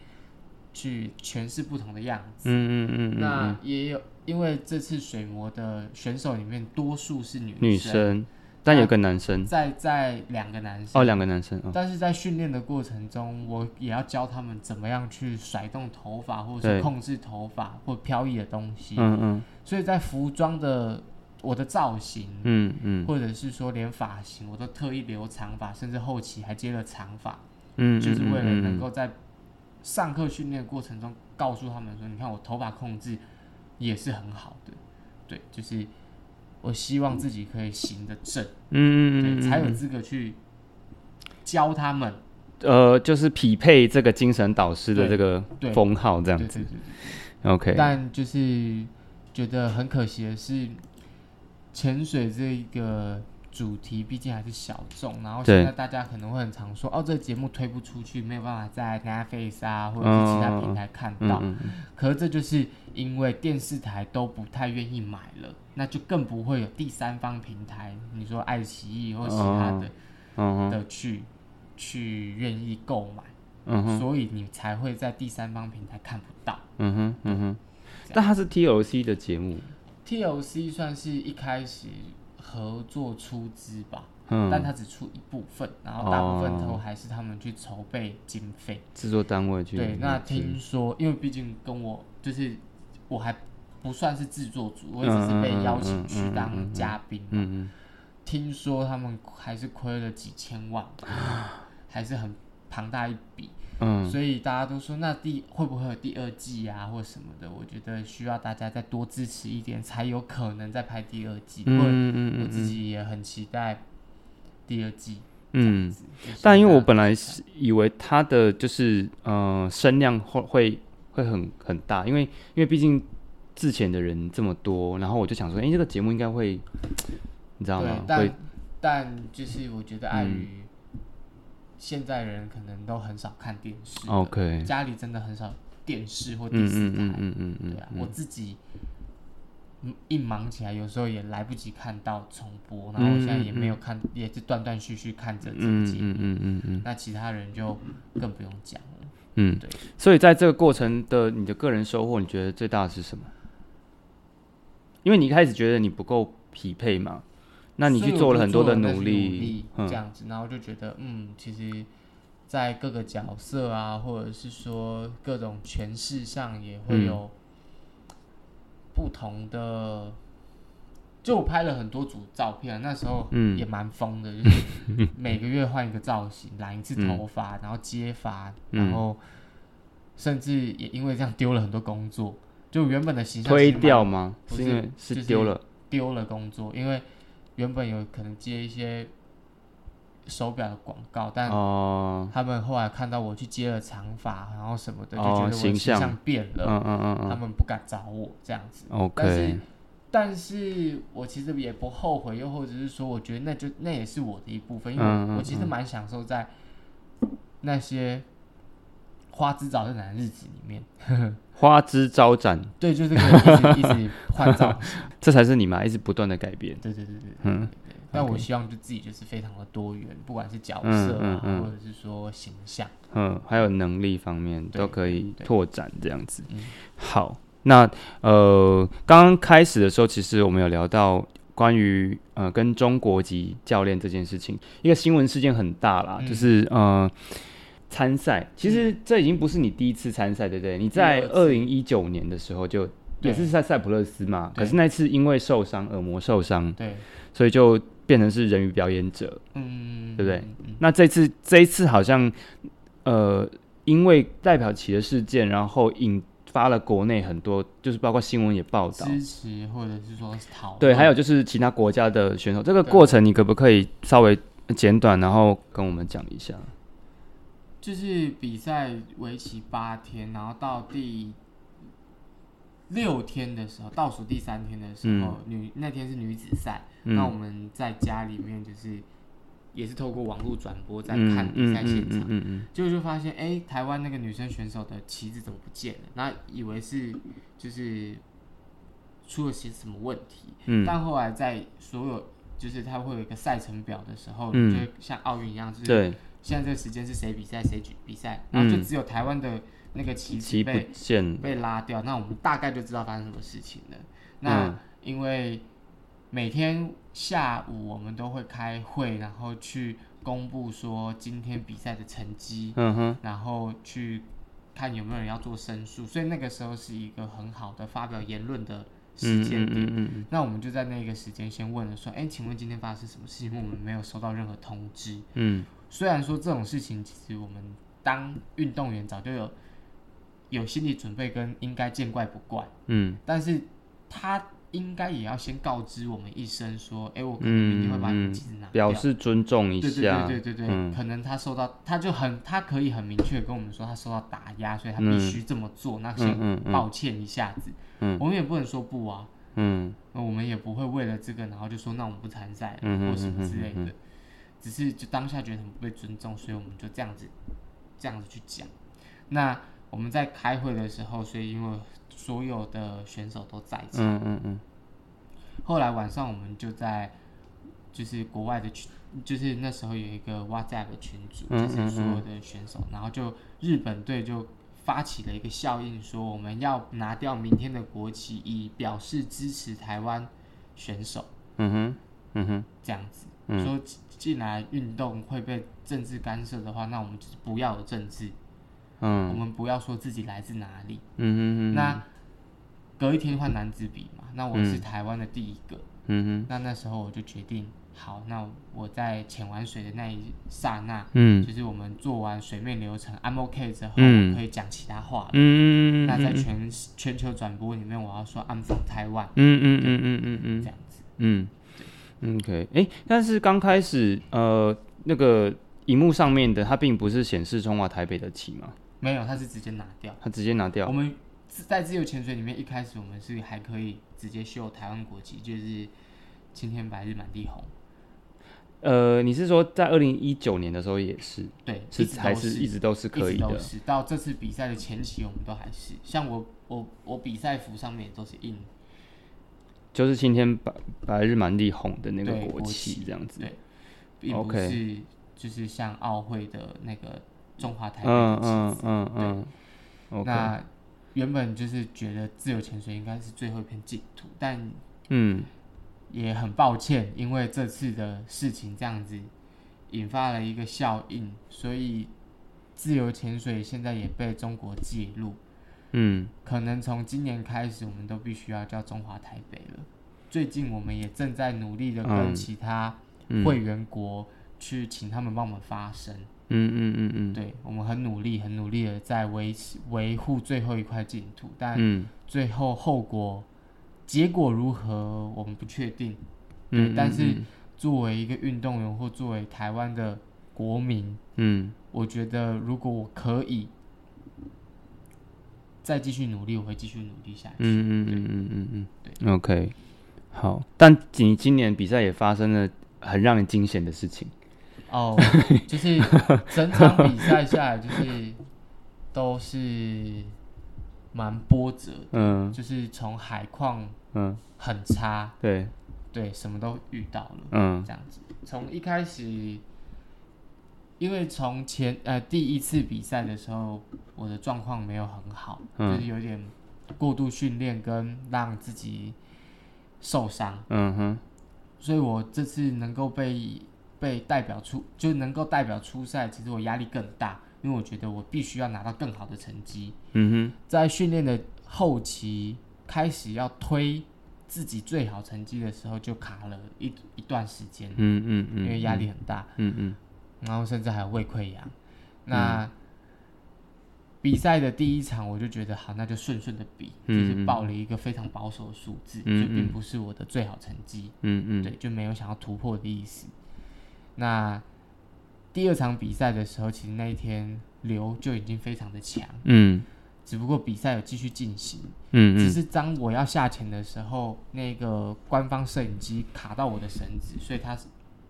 S3: 去去诠释不同的样子。
S1: 嗯嗯嗯嗯，
S3: 那也有，因为这次水魔的选手里面多数是女
S1: 女生，但有个男生，
S3: 在在两个男生。
S1: 哦，两个男生，哦，
S3: 但是在训练的过程中，我也要教他们怎么样去甩动头发，或者是控制头发或飘逸的东西。
S1: 嗯嗯。
S3: 所以在服装的我的造型，
S1: 嗯嗯。
S3: 或者是说连发型，我都特意留长发，甚至后期还接了长发，
S1: 嗯，
S3: 就是为了
S1: 嗯
S3: 能够在上课训练过程中告诉他们说，你看我头发控制也是很好的，对，就是我希望自己可以行得正，
S1: 嗯嗯
S3: 才有资格去教他们，
S1: 呃，就是匹配这个精神导师的这个
S3: 对。
S1: 封号这样子
S3: 对对对对。
S1: ，OK，
S3: 但就是觉得很可惜的是，潜水这一个主题毕竟还是小众，然后
S1: 对。
S3: 现在大家可能会很常说，哦，这个节目推不出去，没有办法在 Netflix 啊或者是其他平台看到。
S1: 嗯嗯
S3: 可是这就是因为电视台都不太愿意买了，那就更不会有第三方平台，你说爱奇艺或其他的、
S1: 嗯
S3: 的去去愿意购买，
S1: 嗯哼。
S3: 所以你才会在第三方平台看不到。
S1: 嗯哼嗯哼，但它是 TOC 的节目
S3: ，，TOC 算是一开始合作出资吧，
S1: 嗯，
S3: 但他只出一部分，然后大部分
S1: 哦
S3: 都还是他们去筹备经费。
S1: 制作单位去
S3: 对，那听说，因为毕竟跟我就是我还不算是制作组，我只是被邀请去当嘉宾嘛。
S1: 嗯嗯
S3: 听说他们还是亏了几千万，还是很庞大一笔。
S1: 嗯
S3: 所以大家都说，那第会不会有第二季啊，或什么的？我觉得需要大家再多支持一点，才有可能再拍第二季。
S1: 嗯
S3: 或者
S1: 嗯
S3: 我自己也很期待第二季
S1: 嗯。但因为我本来是以为它的就是呃声量会会会很很大，因为因为毕竟之前的人这么多，然后我就想说，哎、这个节目应该会，你知道吗？，会
S3: 但但就是我觉得碍
S1: 嗯
S3: 于现在人可能都很少看电视
S1: OK，
S3: 家里真的很少电视或第
S1: 嗯
S3: 四台。
S1: 嗯嗯嗯嗯嗯，
S3: 对啊，我自己嗯一忙起来，有时候也来不及看到重播，然后我现在也没有看，也是断断续续看着自己。
S1: 嗯嗯嗯嗯嗯
S3: 那其他人就更不用讲了。
S1: 嗯
S3: 对，
S1: 所以在这个过程的你的个人收获，你觉得最大的是什么？因为你一开始觉得你不够匹配嘛，那你去做了很多的
S3: 努
S1: 力，嗯。
S3: 这样子，然后就觉得，嗯，其实，在各个角色啊，或者是说各种诠释上，也会
S1: 嗯。
S3: 有不同的。就我拍了很多组照片，那时候
S1: 嗯。
S3: 也蛮疯的，就是 每个月换一个造型，染一次
S1: 嗯
S3: 头发，然后接发，
S1: 嗯
S3: 然后甚至也因为这样丢了很多工作，就原本的形象
S1: 推掉吗？
S3: 是
S1: 是丢了，
S3: 丢了工作，因为原本有可能接一些手表的广告，但
S1: 哦，
S3: 他们后来看到我去接了长发，然后什么的，就
S1: 哦
S3: 觉得我的形
S1: 形象
S3: 象变了，
S1: 嗯嗯嗯嗯。
S3: 他们不敢找我这样子。但是，但是我其实也不后悔，又或者是说，我觉得那就那也是我的一部分，因为我,、其实蛮享受在那些花枝招展的日子里面。
S1: 花枝招展，
S3: 对，就这个一直一直换造型。
S1: 这才是你嘛，一直不断的改变。
S3: 对对对对对
S1: 嗯。
S3: 但我希望就自己就是非常的多元，不管是角
S1: 嗯
S3: 色啊，
S1: 嗯嗯
S3: 或者是说形象。
S1: 嗯，还有能力方面都可以拓展这样子
S3: 嗯。
S1: 好，那呃，刚刚开始的时候，其实我们有聊到关于呃跟中国籍教练这件事情，一个新闻事件很大啦，
S3: 嗯
S1: 就是呃参赛。其实这已经不是你第一次参赛，对不对？你在
S3: 第二
S1: 二零一九年的时候就也是在塞浦路斯嘛，可是那次因为受伤，耳膜受伤，
S3: 对，
S1: 所以就变成是人鱼表演者。
S3: 嗯，
S1: 对不对那这次这一次好像，呃，因为代表旗的事件，然后引发了国内很多，就是包括新闻也报道，
S3: 支持或者是说讨论
S1: 对，还有就是其他国家的选手，这个
S3: 对
S1: 过程你可不可以稍微简短，然后跟我们讲一下？
S3: 就是比赛为期八天，然后到第六天的时候，倒数第三天的时候，女那天是女子赛，那我
S1: 嗯，
S3: 们在家里面就是也是透过网络转播在
S1: 嗯
S3: 看比赛现场。
S1: 嗯嗯嗯。
S3: 结果就发现，哎、台湾那个女生选手的旗子怎么不见了？那以为是就是出了些什么问题，
S1: 嗯。
S3: 但后来在所有就是它会有一个赛程表的时候，
S1: 嗯。
S3: 就像奥运一样，就
S1: 嗯，
S3: 是
S1: 对，
S3: 现在这个时间是谁比赛谁举比赛，然后就
S1: 嗯
S3: 只有台湾的那个旗
S1: 旗
S3: 被
S1: 见，
S3: 被拉掉，那我们大概就知道发生什么事情了。那、
S1: 嗯
S3: 因为每天下午我们都会开会，然后去公布说今天比赛的成绩，
S1: 嗯哼，
S3: 然后去看有没有人要做申诉，所以那个时候是一个很好的发表言论的时间
S1: 嗯
S3: 点。
S1: 嗯嗯嗯
S3: 那我们就在那个时间先问了说，哎，请问今天发生什么事情？因为我们没有收到任何通知。
S1: 嗯
S3: 虽然说这种事情，其实我们当运动员早就有有心理准备跟应该见怪不怪，
S1: 嗯。
S3: 但是他应该也要先告知我们一声，说，哎，我可能明天会把你们
S1: 嗯
S3: 旗子拿掉。
S1: 表示尊重一
S3: 对对
S1: 下，
S3: 对对对对，
S1: 嗯。
S3: 可能他受到，他就很，他可以很明确跟我们说，他受到打压，所以他必须这么做。那
S1: 嗯
S3: 先抱歉一下子，
S1: 嗯。
S3: 我们也不能说不啊，
S1: 嗯。
S3: 那我们也不会为了这个，然后就说那我们不参赛，
S1: 嗯
S3: 或什么之类的。只是就当下觉得很不被尊重，所以我们就这样子这样子去讲。那我们在开会的时候，所以因为所有的选手都在场，
S1: 嗯嗯嗯
S3: 后来晚上我们就在就是国外的群，就是那时候有一个 WhatsApp 的群组，
S1: 嗯
S3: 就是所有的选手，然后就日本队就发起了一个效应，说我们要拿掉明天的国旗，以表示支持台湾选手
S1: 嗯哼嗯哼
S3: 这样子。
S1: 嗯。
S3: 说既既然运动会被政治干涉的话，那我们就是不要有政治，我
S1: 嗯
S3: 们不要说自己来自哪里。
S1: 嗯哼
S3: 那隔一天换男子比嘛，那我是台湾的第一个。
S1: 嗯
S3: 那那时候我就决定，好，那我在潜完水的那一刹那，
S1: 嗯。
S3: 就是我们做完水面流程，I'm OK 之后，
S1: 嗯。
S3: 我可以讲其他话了。
S1: 嗯
S3: 那在全全球转播里面，我要说 I'm from Taiwan
S1: 嗯嗯嗯嗯嗯嗯。
S3: 这样子。
S1: 嗯，OK，哎、但是刚开始呃那个荧幕上面的它并不是显示中华台北的旗嘛，
S3: 没有，它是直接拿掉。
S1: 它直接拿掉
S3: 我。们自在自由潜水里面，一开始我们是还可以直接秀台湾国旗，就是青天白日满地红。
S1: 呃，你是说在二零一九年的时候也是，
S3: 对，
S1: 是还是一直都是可以的？
S3: 都是到这次比赛的前期，我们都还是像我我我比赛服上面也都是印
S1: 就是青天白白日满地红的那个国
S3: 旗
S1: 旗这样子。
S3: 对，并不是就是像奥会的那个中华台北
S1: 嗯
S3: 的旗
S1: 嗯
S3: 子。
S1: 嗯
S3: 那原本就是觉得自由潜水应该是最后一片净土，但
S1: 嗯
S3: 也很抱歉，因为这次的事情这样子引发了一个效应，所以自由潜水现在也被中国介入。
S1: 嗯。
S3: 可能从今年开始，我们都必须要叫中华台北了。最近我们也正在努力的跟
S1: 嗯。
S3: 其他
S1: 嗯
S3: 会员国去请他们帮我们发声。
S1: 嗯嗯嗯嗯。
S3: 对我们很努力，很努力的在维持维护最后一块净土，但
S1: 嗯。
S3: 最后后果结果如何，我们不确定。对，
S1: 嗯，
S3: 但是
S1: 嗯。
S3: 作为一个运动员或作为台湾的国民，
S1: 嗯。
S3: 我觉得如果我可以再继续努力，我会继续努力下去。
S1: 嗯嗯嗯嗯嗯嗯，OK，好，但你今年比赛也发生了很让人惊险的事情。
S3: 哦，就是整场比赛下来，就是都是蛮波折的，
S1: 嗯。
S3: 就是从海况
S1: 嗯，
S3: 很差，
S1: 对，
S3: 对，什么都遇到了，
S1: 嗯。
S3: 这样子。从一开始，因为从前呃第一次比赛的时候，我的状况没有很好，
S1: 嗯。
S3: 就是有点过度训练跟让自己受伤，
S1: 嗯哼，
S3: 所以我这次能够被被代表出，就能够代表出赛，其实我压力更大，因为我觉得我必须要拿到更好的成绩。
S1: 嗯
S3: 在训练的后期开始要推自己最好成绩的时候，就卡了一一段时间
S1: 哼，，嗯嗯嗯，
S3: 因为压力很大，
S1: 嗯嗯
S3: 然后甚至还有胃溃疡。那、比赛的第一场我就觉得好，那就顺顺的比，
S1: 嗯
S3: 就是报了一个非常保守的数字，
S1: 嗯
S3: 就并
S1: 嗯
S3: 不是我的最好成绩。
S1: 嗯嗯，
S3: 对，就没有想要突破的意思。那第二场比赛的时候，其实那一天流就已经非常的强，
S1: 嗯
S3: 只不过比赛有继续进行。
S1: 嗯嗯
S3: 只是当我要下潜的时候，那个官方摄影机卡到我的绳子，所以他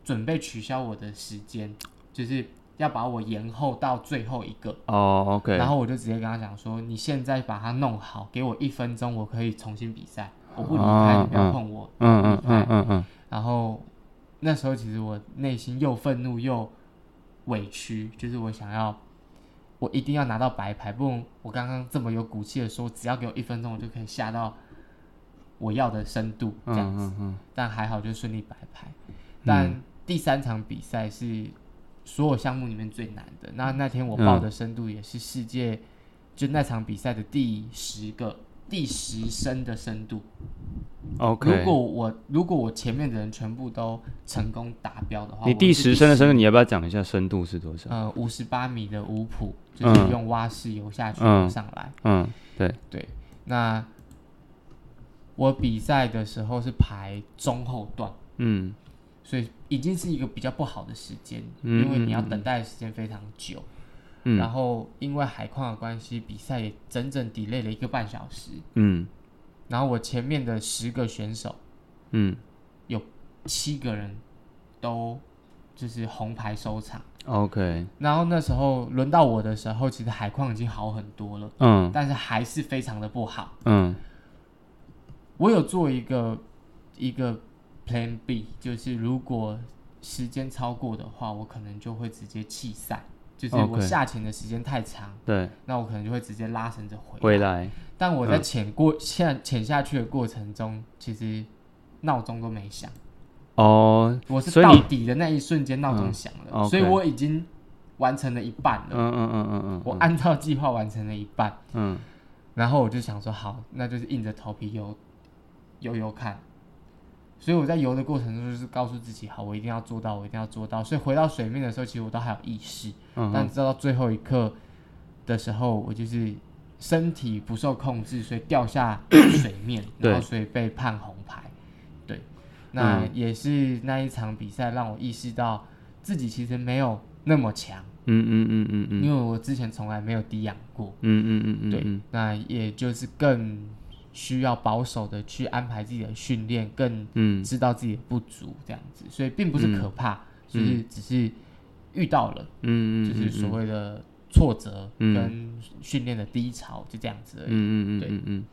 S3: 准备取消我的时间，就是要把我延后到最后一个。
S1: 哦，OK，
S3: 然后我就直接跟他讲说：“你现在把它弄好，给我一分钟，我可以重新比赛，我不离开，
S1: 哦
S3: 你不要碰我。
S1: 嗯嗯嗯嗯嗯
S3: 然后那时候其实我内心又愤怒又委屈，就是我想要，我一定要拿到白牌，不然我刚刚这么有骨气的说，只要给我一分钟，我就可以下到我要的深度这样子。
S1: 嗯嗯
S3: 但还好就顺利白牌。但第三场比赛是所有项目里面最难的，那那天我报的深度也是世界、就那场比赛的第十个第十深的深度。
S1: OK，
S3: 如果我如果我前面的人全部都成功达标的话，
S1: 你第十深的深度，你要不要讲一下深度是多少？
S3: 呃五十八米的五普，就是
S1: 嗯
S3: 用蛙式游下去上来。
S1: 嗯，对，
S3: 对，那我比赛的时候是排中后段，
S1: 嗯
S3: 所以已经是一个比较不好的时间，
S1: 嗯
S3: 因为你要等待的时间非常久。
S1: 嗯，
S3: 然后因为海况的关系，比赛也整整 delay 了一个半小时。
S1: 嗯
S3: 然后我前面的十个选手，
S1: 嗯有
S3: 七个人都就是红牌收场。
S1: ，OK，
S3: 然后那时候轮到我的时候，其实海况已经好很多了，
S1: 嗯
S3: 但是还是非常的不好。
S1: 嗯
S3: 我有做一个一个 Plan B，就是如果时间超过的话，我可能就会直接弃赛。就是我
S1: OK
S3: 下潜的时间太长
S1: 对，
S3: 那我可能就会直接拉绳子回
S1: 回来，
S3: 但我在
S1: 嗯
S3: 潜过潜潜下去的过程中，其实闹钟都没响，
S1: 哦，
S3: 我是到
S1: 所以你
S3: 底的那一瞬间闹钟
S1: 嗯
S3: 响了
S1: ，OK
S3: 所以我已经完成了一半了。
S1: 嗯嗯嗯嗯嗯，
S3: 我按照计划完成了一半，
S1: 嗯
S3: 然后我就想说，好，那就是硬着头皮游游游看。所以我在游的过程中，就是告诉自己，好，我一定要做到，我一定要做到。所以回到水面的时候，其实我都还有意识，
S1: 嗯
S3: 但直到最后一刻的时候，我就是身体不受控制，所以掉下水面，然后所以被判红牌。对，那
S1: 嗯
S3: 也是那一场比赛让我意识到自己其实没有那么强，
S1: 嗯嗯嗯嗯嗯
S3: 因为我之前从来没有低氧过。
S1: 嗯嗯嗯嗯，
S3: 对，
S1: 嗯
S3: 那也就是更需要保守的去安排自己的训练，更
S1: 嗯
S3: 知道自己的不足这样子，所以并不是可怕，就是只是遇到了，
S1: 嗯嗯，
S3: 就是所谓的挫折
S1: 嗯
S3: 跟训练的低潮，就这样子而已。
S1: 嗯嗯嗯
S3: 对
S1: 嗯嗯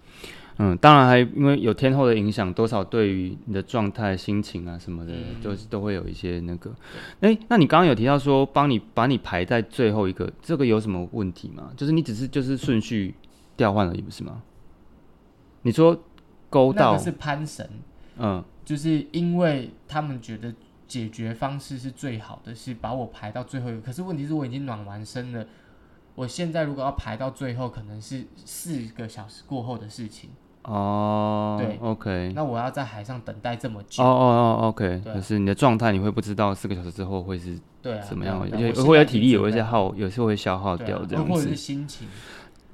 S1: 嗯，当然还因为有天后的影响，多少对于你的状态、心情啊什么的，
S3: 嗯
S1: 都是都会有一些那个。哎、那你刚刚有提到说帮你把你排在最后一个，这个有什么问题吗？就是你只是就是顺序调换而已，不是吗？你说勾到
S3: 那个，是攀绳，
S1: 嗯
S3: 就是因为他们觉得解决方式是最好的，是把我排到最后一个。可是问题是我已经暖完身了，我现在如果要排到最后，可能是四个小时过后的事情。
S1: 哦，
S3: 对
S1: ，OK，
S3: 那我要在海上等待这么久，
S1: 哦哦哦，OK，
S3: 对啊
S1: 就是你的状态你会不知道四个小时之后会是
S3: 对啊，
S1: 怎么样，
S3: 对啊
S1: 而且
S3: 对啊我现在
S1: 会有体力，有一些耗，有时候会消耗掉这样子
S3: 或者是。心情，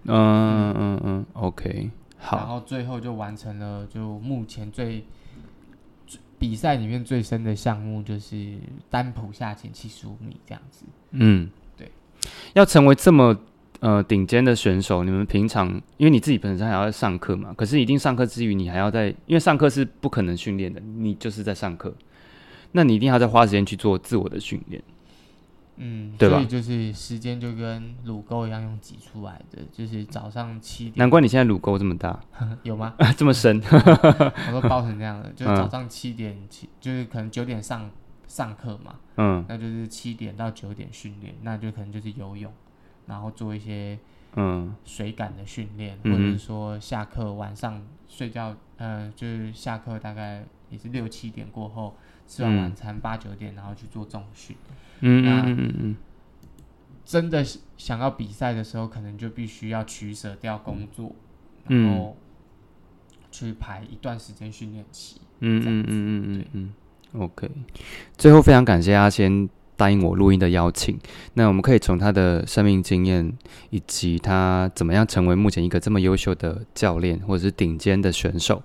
S1: 嗯嗯嗯，OK，好
S3: 然。后最后就完成了，就目前最最比赛里面最深的项目就是单蹼下潜七十五米这样子。
S1: 嗯，
S3: 对，
S1: 要成为这么呃顶尖的选手，你们平常因为你自己本身还要上课嘛，可是一定上课之余，你还要在，因为上课是不可能训练的，你就是在上课，那你一定要再花时间去做自我的训练。
S3: 嗯，
S1: 对吧？
S3: 所以就是时间就跟乳沟一样用挤出来的，就是早上七点
S1: 难怪你现在乳沟这么大，
S3: 有吗？
S1: 这么深。
S3: 我都包成这样的，就是
S1: 嗯。
S3: 早上七点起，就是可能九点上上课嘛，
S1: 嗯。
S3: 那就是七点到九点训练，那就可能就是游泳，然后做一些
S1: 嗯。
S3: 水感的训练，
S1: 嗯
S3: 或者是说下课晚上睡觉，呃，就是下课大概也是六七点过后，吃完
S1: 嗯
S3: 晚餐八九点，然后去做重训。
S1: 嗯
S3: 那
S1: 嗯嗯嗯
S3: 真的想要比赛的时候，可能就必须要取舍掉工作，
S1: 嗯
S3: 然后去排一段时间训练期。
S1: 嗯嗯嗯嗯嗯嗯，OK。最后非常感谢阿仙答应我录音的邀请。那我们可以从他的生命经验，以及他怎么样成为目前一个这么优秀的教练，或者是顶尖的选手，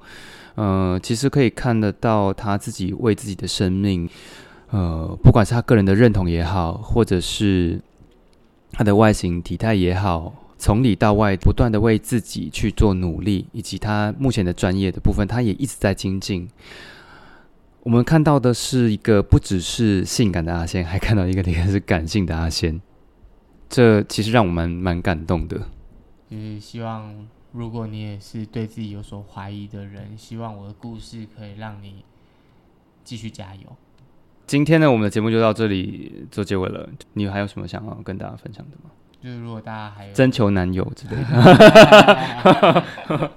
S1: 呃，其实可以看得到他自己为自己的生命，呃，不管是他个人的认同也好，或者是他的外形体态也好。从里到外，不断的为自己去做努力，以及他目前的专业的部分，他也一直在精进。我们看到的是一个不只是性感的阿仙，还看到一个也是感性的阿仙，这其实让我们蛮感动的。
S3: 就是希望，如果你也是对自己有所怀疑的人，希望我的故事可以让你继续加油。
S1: 今天呢，我们的节目就到这里做结尾了。你还有什么想要跟大家分享的吗？
S3: 就是如果大家还有
S1: 征求男友之类的。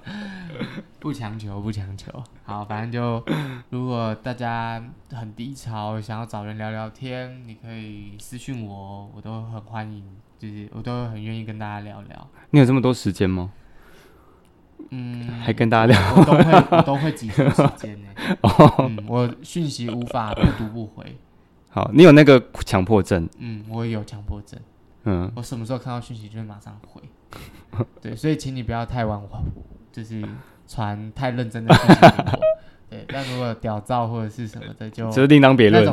S3: 不强求，不强求。好，反正就如果大家很低潮，想要找人聊聊天，你可以私信我，我都很欢迎，就是我都很愿意跟大家聊聊。
S1: 你有这么多时间吗？
S3: 嗯，
S1: 还跟大家聊？
S3: 我都会我都会挤出时间呢。
S1: 哦，
S3: 嗯，我讯息无法不读不回。
S1: 好，你有那个强迫症，
S3: 嗯，我也有强迫症，
S1: 嗯，
S3: 我什么时候看到讯息就会马上回。对，所以请你不要太晚我，就是传太认真的讯息给我。对，但如果屌照或者是什么的，就
S1: 这是另当别论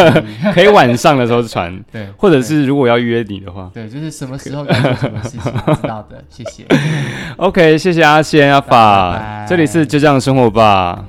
S3: 可以
S1: 晚上的时候传，
S3: 对，
S1: 或者是如果要约你的话
S3: 对，就是什么时候该做什么事情，知道的，谢谢。
S1: ，OK，谢谢阿仙阿法
S3: 拜，
S1: 这里是就这样生活吧。